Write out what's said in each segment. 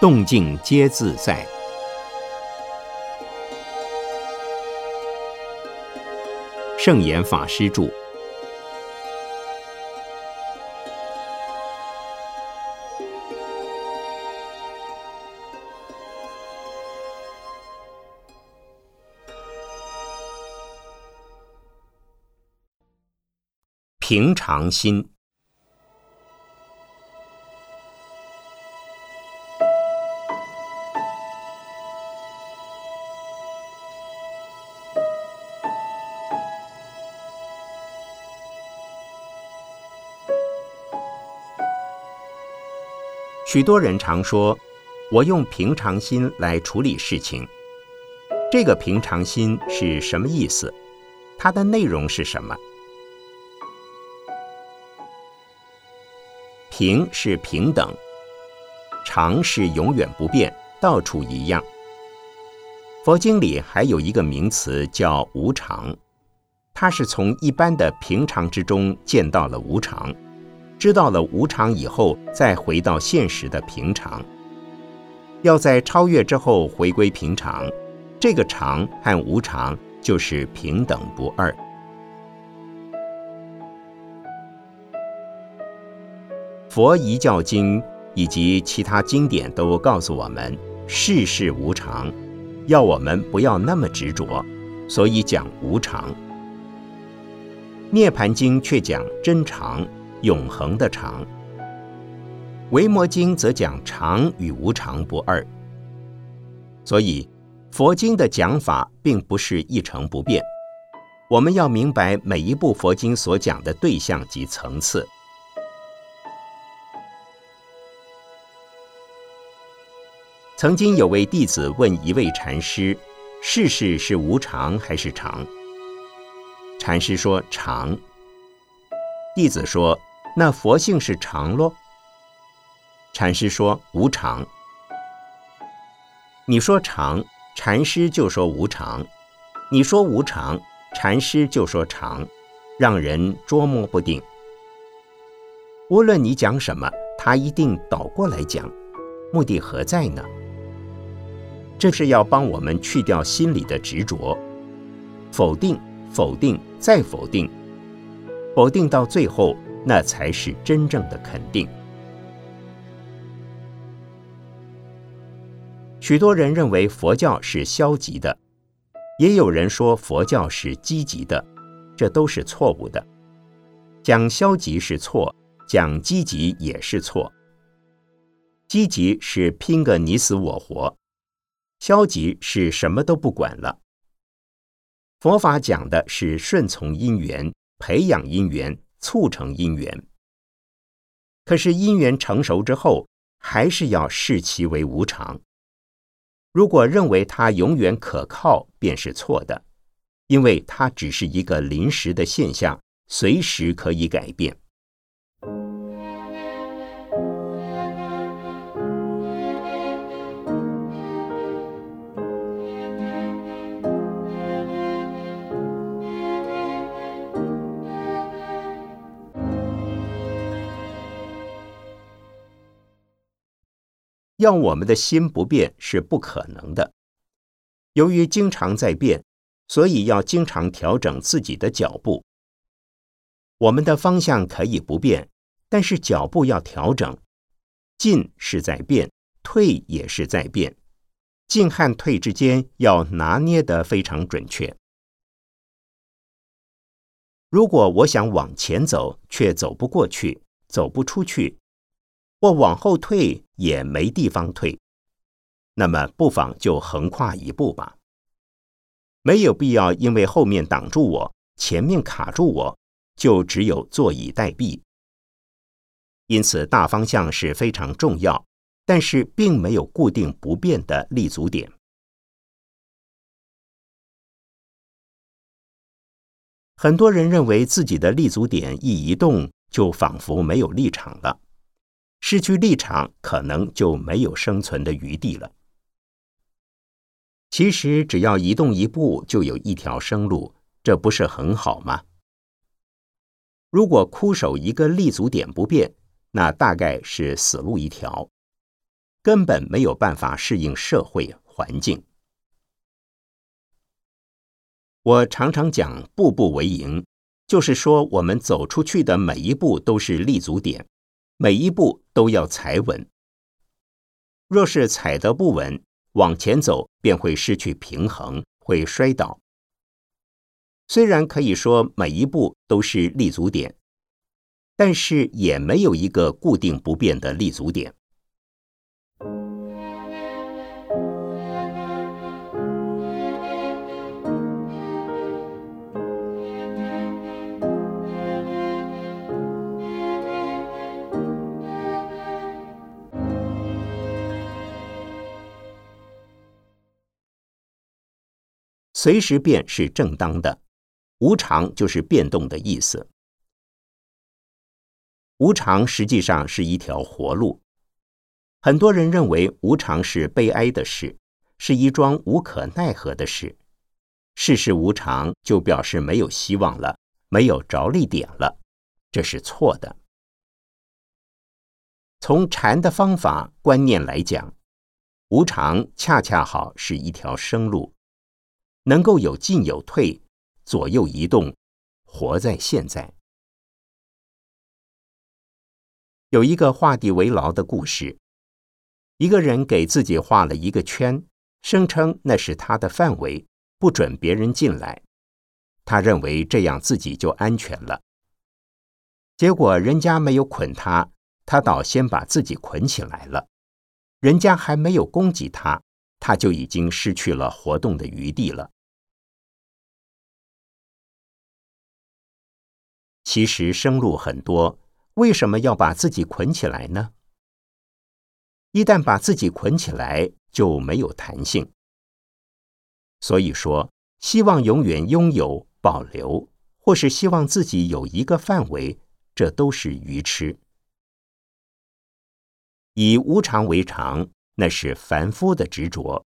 动静皆自在。圣严法师著。平常心。许多人常说：“我用平常心来处理事情。”这个平常心是什么意思？它的内容是什么？平是平等，常是永远不变，到处一样。佛经里还有一个名词叫无常，它是从一般的平常之中见到了无常，知道了无常以后，再回到现实的平常。要在超越之后回归平常，这个常和无常就是平等不二。佛遗教经以及其他经典都告诉我们，世事无常，要我们不要那么执着，所以讲无常。涅盘经却讲真常，永恒的常。维摩经则讲常与无常不二。所以，佛经的讲法并不是一成不变。我们要明白每一部佛经所讲的对象及层次。曾经有位弟子问一位禅师：“世事是无常还是常？”禅师说：“常。”弟子说：“那佛性是常咯？”禅师说：“无常。”你说常，禅师就说无常；你说无常，禅师就说常，让人捉摸不定。无论你讲什么，他一定倒过来讲，目的何在呢？这是要帮我们去掉心里的执着，否定、否定、再否定，否定到最后，那才是真正的肯定。许多人认为佛教是消极的，也有人说佛教是积极的，这都是错误的。讲消极是错，讲积极也是错。积极是拼个你死我活。消极是什么都不管了。佛法讲的是顺从因缘、培养因缘、促成姻缘。可是姻缘成熟之后，还是要视其为无常。如果认为它永远可靠，便是错的，因为它只是一个临时的现象，随时可以改变。要我们的心不变是不可能的。由于经常在变，所以要经常调整自己的脚步。我们的方向可以不变，但是脚步要调整。进是在变，退也是在变，进和退之间要拿捏得非常准确。如果我想往前走，却走不过去，走不出去。或往后退也没地方退，那么不妨就横跨一步吧。没有必要因为后面挡住我，前面卡住我，就只有坐以待毙。因此，大方向是非常重要，但是并没有固定不变的立足点。很多人认为自己的立足点一移动，就仿佛没有立场了。失去立场，可能就没有生存的余地了。其实，只要移动一步，就有一条生路，这不是很好吗？如果枯守一个立足点不变，那大概是死路一条。根本没有办法适应社会环境。我常常讲“步步为营”，就是说我们走出去的每一步都是立足点，每一步都要踩稳。若是踩得不稳，往前走便会失去平衡，会摔倒。虽然可以说每一步都是立足点，但是也没有一个固定不变的立足点。随时变是正当的，无常就是变动的意思。无常实际上是一条活路。很多人认为无常是悲哀的事，是一桩无可奈何的事。世事无常就表示没有希望了，没有着力点了，这是错的。从禅的方法观念来讲，无常恰恰好是一条生路。能够有进有退，左右移动，活在现在。有一个画地为牢的故事，一个人给自己画了一个圈，声称那是他的范围，不准别人进来。他认为这样自己就安全了。结果人家没有捆他，他倒先把自己捆起来了。人家还没有攻击他。他就已经失去了活动的余地了。其实生路很多，为什么要把自己捆起来呢？一旦把自己捆起来，就没有弹性。所以说，希望永远拥有、保留，或是希望自己有一个范围，这都是愚痴。以无常为常。那是凡夫的执着，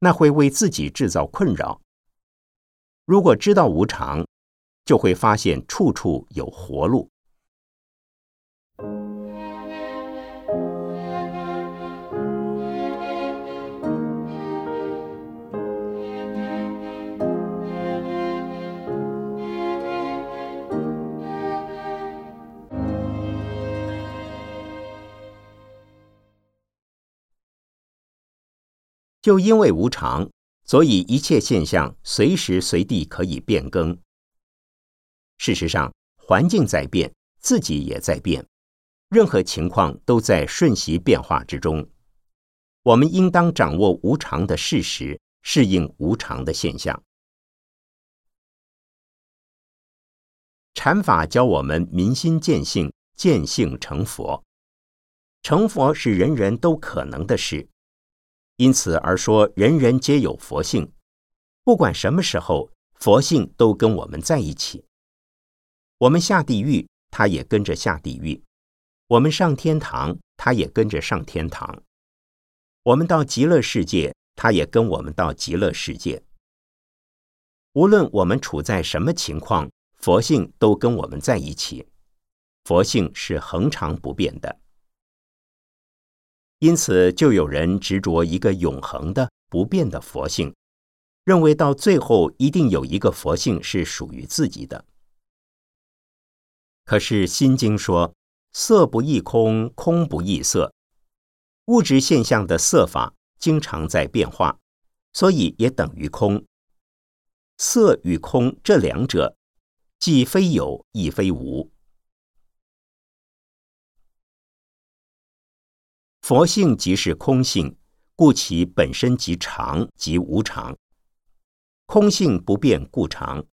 那会为自己制造困扰。如果知道无常，就会发现处处有活路。就因为无常，所以一切现象随时随地可以变更。事实上，环境在变，自己也在变，任何情况都在瞬息变化之中。我们应当掌握无常的事实，适应无常的现象。禅法教我们明心见性，见性成佛。成佛是人人都可能的事。因此而说，人人皆有佛性，不管什么时候，佛性都跟我们在一起。我们下地狱，他也跟着下地狱；我们上天堂，他也跟着上天堂；我们到极乐世界，他也跟我们到极乐世界。无论我们处在什么情况，佛性都跟我们在一起。佛性是恒常不变的。因此，就有人执着一个永恒的、不变的佛性，认为到最后一定有一个佛性是属于自己的。可是《心经》说：“色不异空，空不异色。”物质现象的色法经常在变化，所以也等于空。色与空这两者，既非有，亦非无。佛性即是空性，故其本身即常，即无常。空性不变，故常；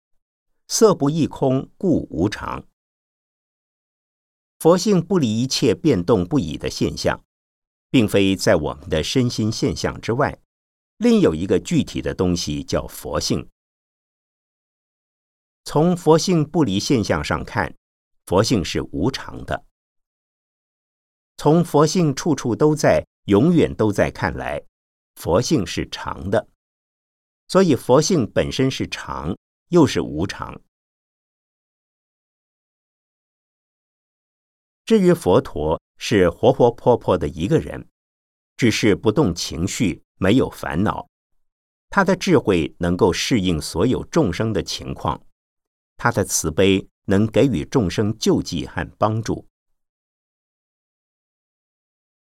色不异空，故无常。佛性不离一切变动不已的现象，并非在我们的身心现象之外，另有一个具体的东西叫佛性。从佛性不离现象上看，佛性是无常的。从佛性处处都在、永远都在看来，佛性是常的，所以佛性本身是常，又是无常。至于佛陀是活活泼泼的一个人，只是不动情绪，没有烦恼。他的智慧能够适应所有众生的情况，他的慈悲能给予众生救济和帮助。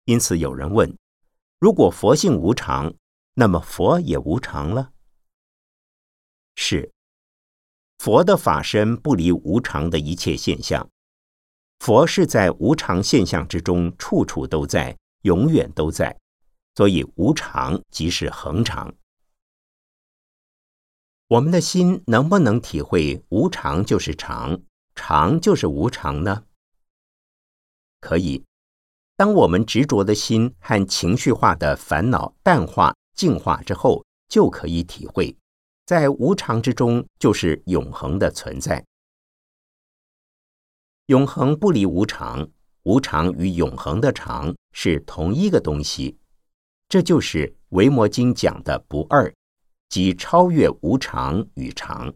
因此，有人问：如果佛性无常，那么佛也无常了？是，佛的法身不离无常的一切现象。佛是在无常现象之中，处处都在，永远都在，所以无常即是恒常。我们的心能不能体会无常就是常，常就是无常呢？可以。当我们执着的心和情绪化的烦恼淡化、净化之后，就可以体会，在无常之中就是永恒的存在。永恒不离无常，无常与永恒的常是同一个东西，这就是《维摩经》讲的不二。即超越无常与常，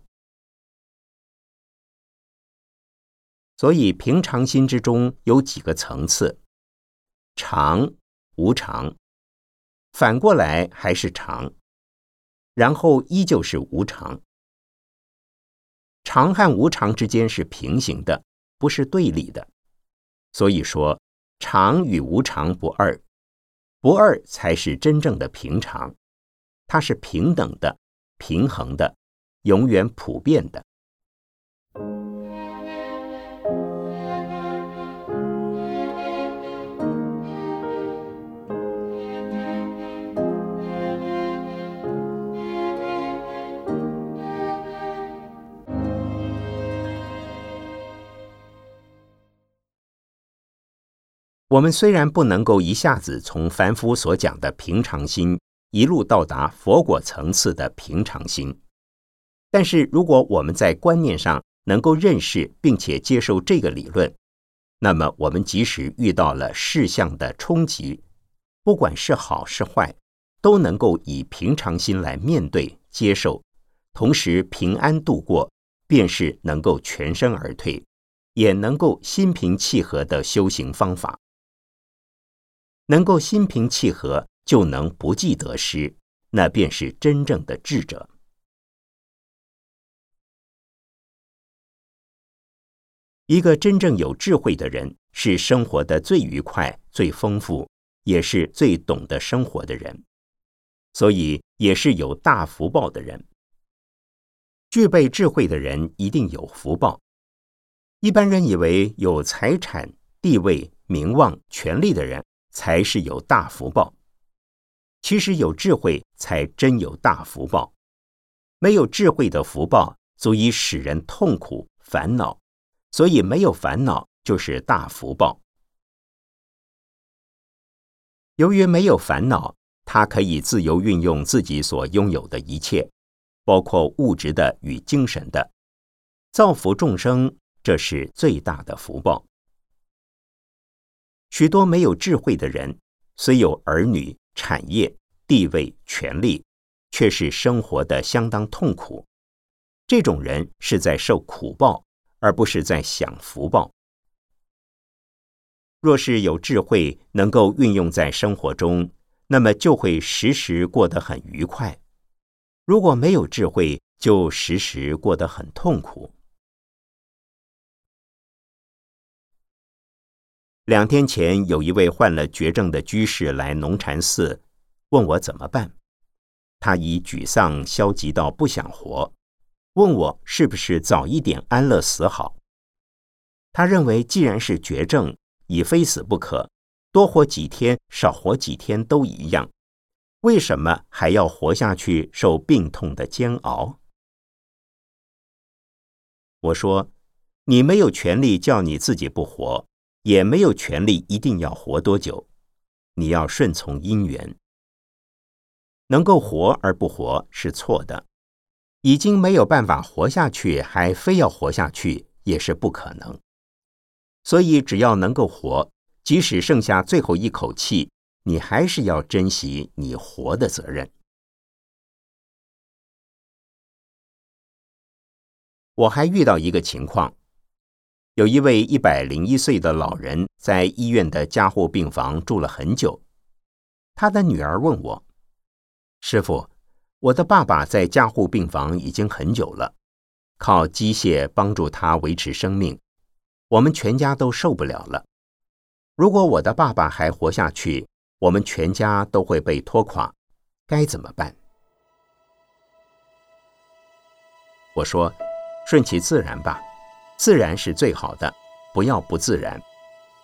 所以平常心之中有几个层次：常、无常，反过来还是常，然后依旧是无常。常和无常之间是平行的，不是对立的。所以说，常与无常不二，不二才是真正的平常。它是平等的、平衡的、永远普遍的。我们虽然不能够一下子从凡夫所讲的平常心。一路到达佛果层次的平常心，但是如果我们在观念上能够认识并且接受这个理论，那么我们即使遇到了事项的冲击，不管是好是坏，都能够以平常心来面对接受，同时平安度过，便是能够全身而退，也能够心平气和的修行方法，能够心平气和。就能不计得失，那便是真正的智者。一个真正有智慧的人，是生活的最愉快、最丰富，也是最懂得生活的人，所以也是有大福报的人。具备智慧的人一定有福报。一般人以为有财产、地位、名望、权力的人才是有大福报。其实有智慧才真有大福报，没有智慧的福报足以使人痛苦烦恼，所以没有烦恼就是大福报。由于没有烦恼，他可以自由运用自己所拥有的一切，包括物质的与精神的，造福众生，这是最大的福报。许多没有智慧的人，虽有儿女。产业、地位、权力，却是生活的相当痛苦。这种人是在受苦报，而不是在享福报。若是有智慧，能够运用在生活中，那么就会时时过得很愉快；如果没有智慧，就时时过得很痛苦。两天前，有一位患了绝症的居士来农禅寺，问我怎么办。他已沮丧消极到不想活，问我是不是早一点安乐死好。他认为，既然是绝症，已非死不可，多活几天、少活几天都一样，为什么还要活下去，受病痛的煎熬？我说：“你没有权利叫你自己不活。”也没有权利一定要活多久，你要顺从因缘。能够活而不活是错的，已经没有办法活下去，还非要活下去也是不可能。所以，只要能够活，即使剩下最后一口气，你还是要珍惜你活的责任。我还遇到一个情况。有一位一百零一岁的老人在医院的加护病房住了很久，他的女儿问我：“师傅，我的爸爸在加护病房已经很久了，靠机械帮助他维持生命，我们全家都受不了了。如果我的爸爸还活下去，我们全家都会被拖垮，该怎么办？”我说：“顺其自然吧，自然是最好的，不要不自然，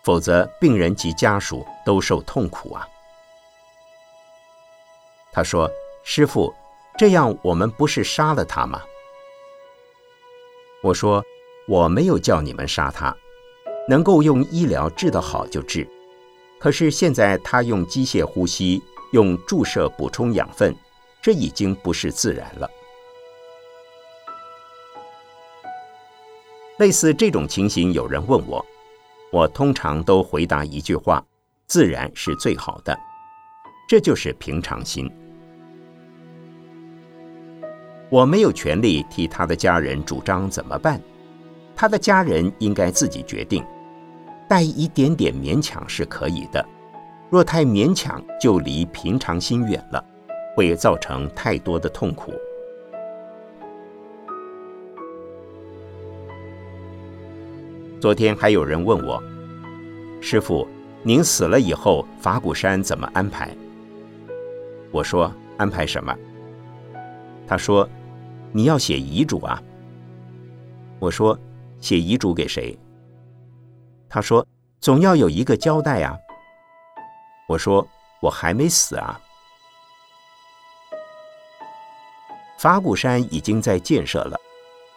否则病人及家属都受痛苦啊。”他说：“师傅，这样我们不是杀了他吗？”我说：“我没有叫你们杀他，能够用医疗治得好就治。可是现在他用机械呼吸，用注射补充养分，这已经不是自然了。”类似这种情形，有人问我，我通常都回答一句话：“自然是最好的。”这就是平常心。我没有权利替他的家人主张怎么办，他的家人应该自己决定。带一点点勉强是可以的，若太勉强，就离平常心远了，会造成太多的痛苦。昨天还有人问我，师傅，您死了以后，法鼓山怎么安排？我说安排什么？他说。你要写遗嘱啊？我说写遗嘱给谁？他说总要有一个交代啊。我说我还没死啊。法鼓山已经在建设了，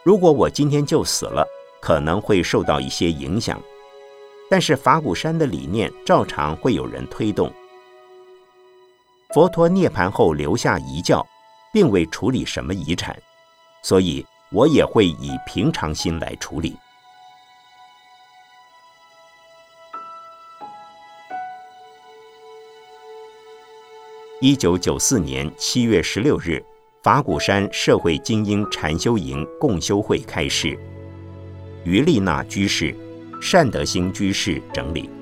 如果我今天就死了，可能会受到一些影响。但是法鼓山的理念照常会有人推动。佛陀涅盘后留下遗教，并未处理什么遗产。所以，我也会以平常心来处理。一九九四年七月十六日，法鼓山社会精英禅修营共修会开始，于丽娜居士、善德兴居士整理。